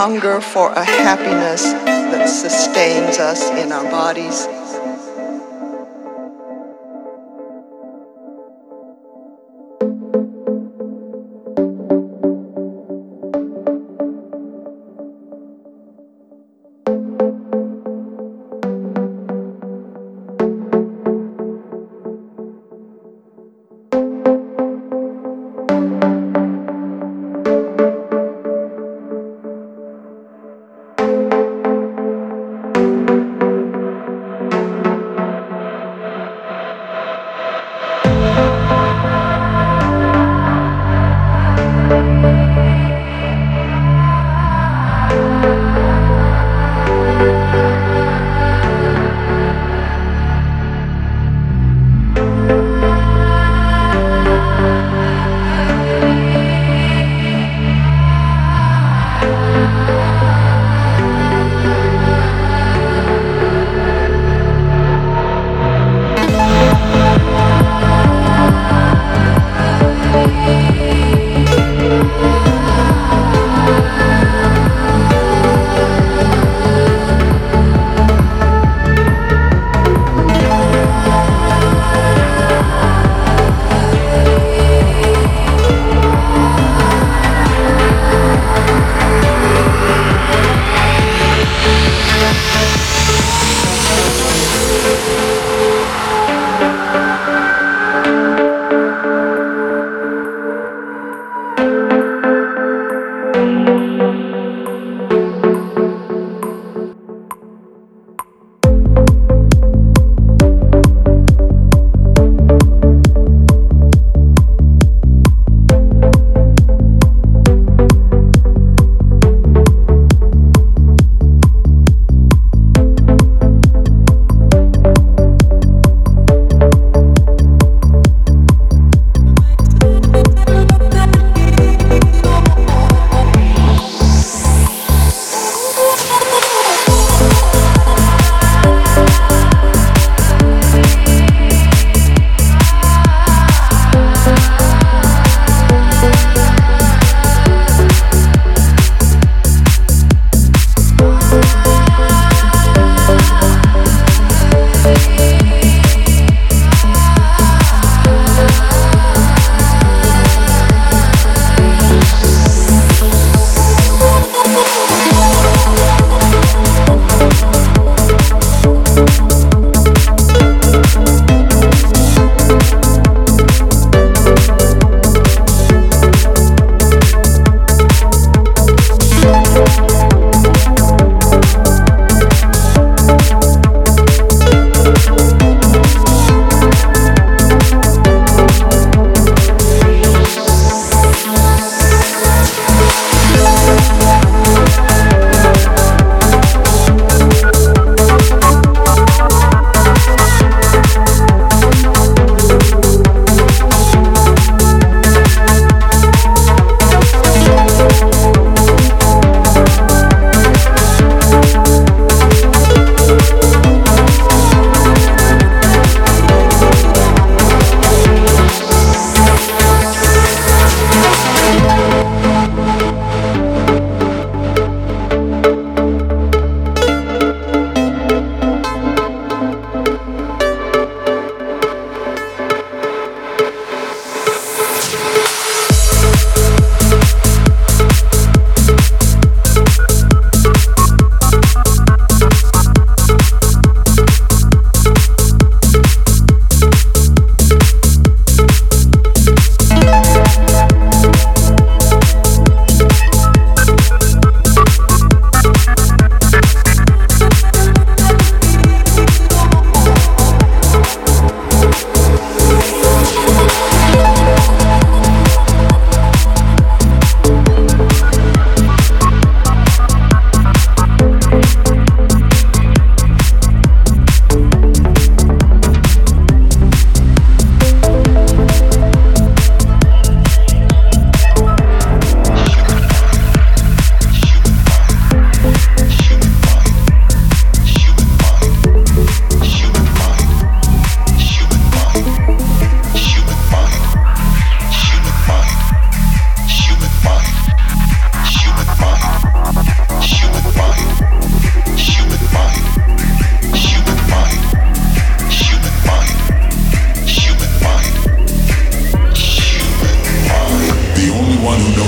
hunger for a happiness that sustains us in our bodies.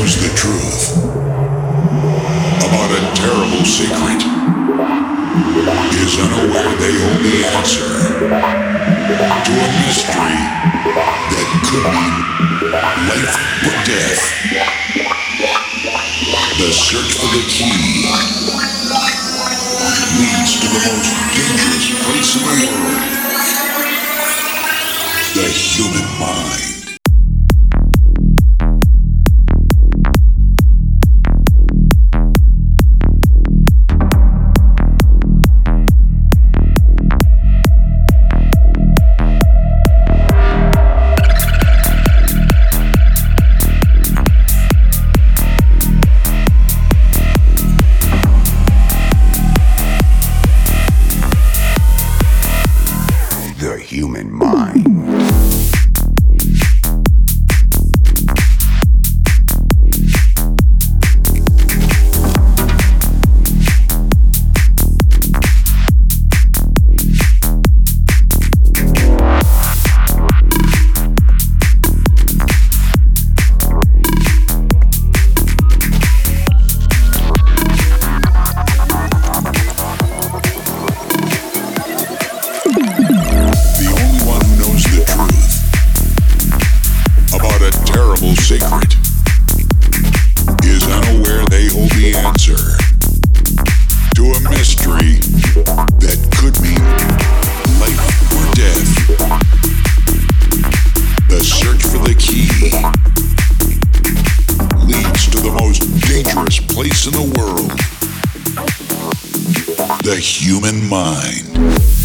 knows the truth about a terrible secret is unaware they hold the answer to a mystery that could mean life or death. The search for the key leads to the most dangerous place in the world, the human mind. the human mind.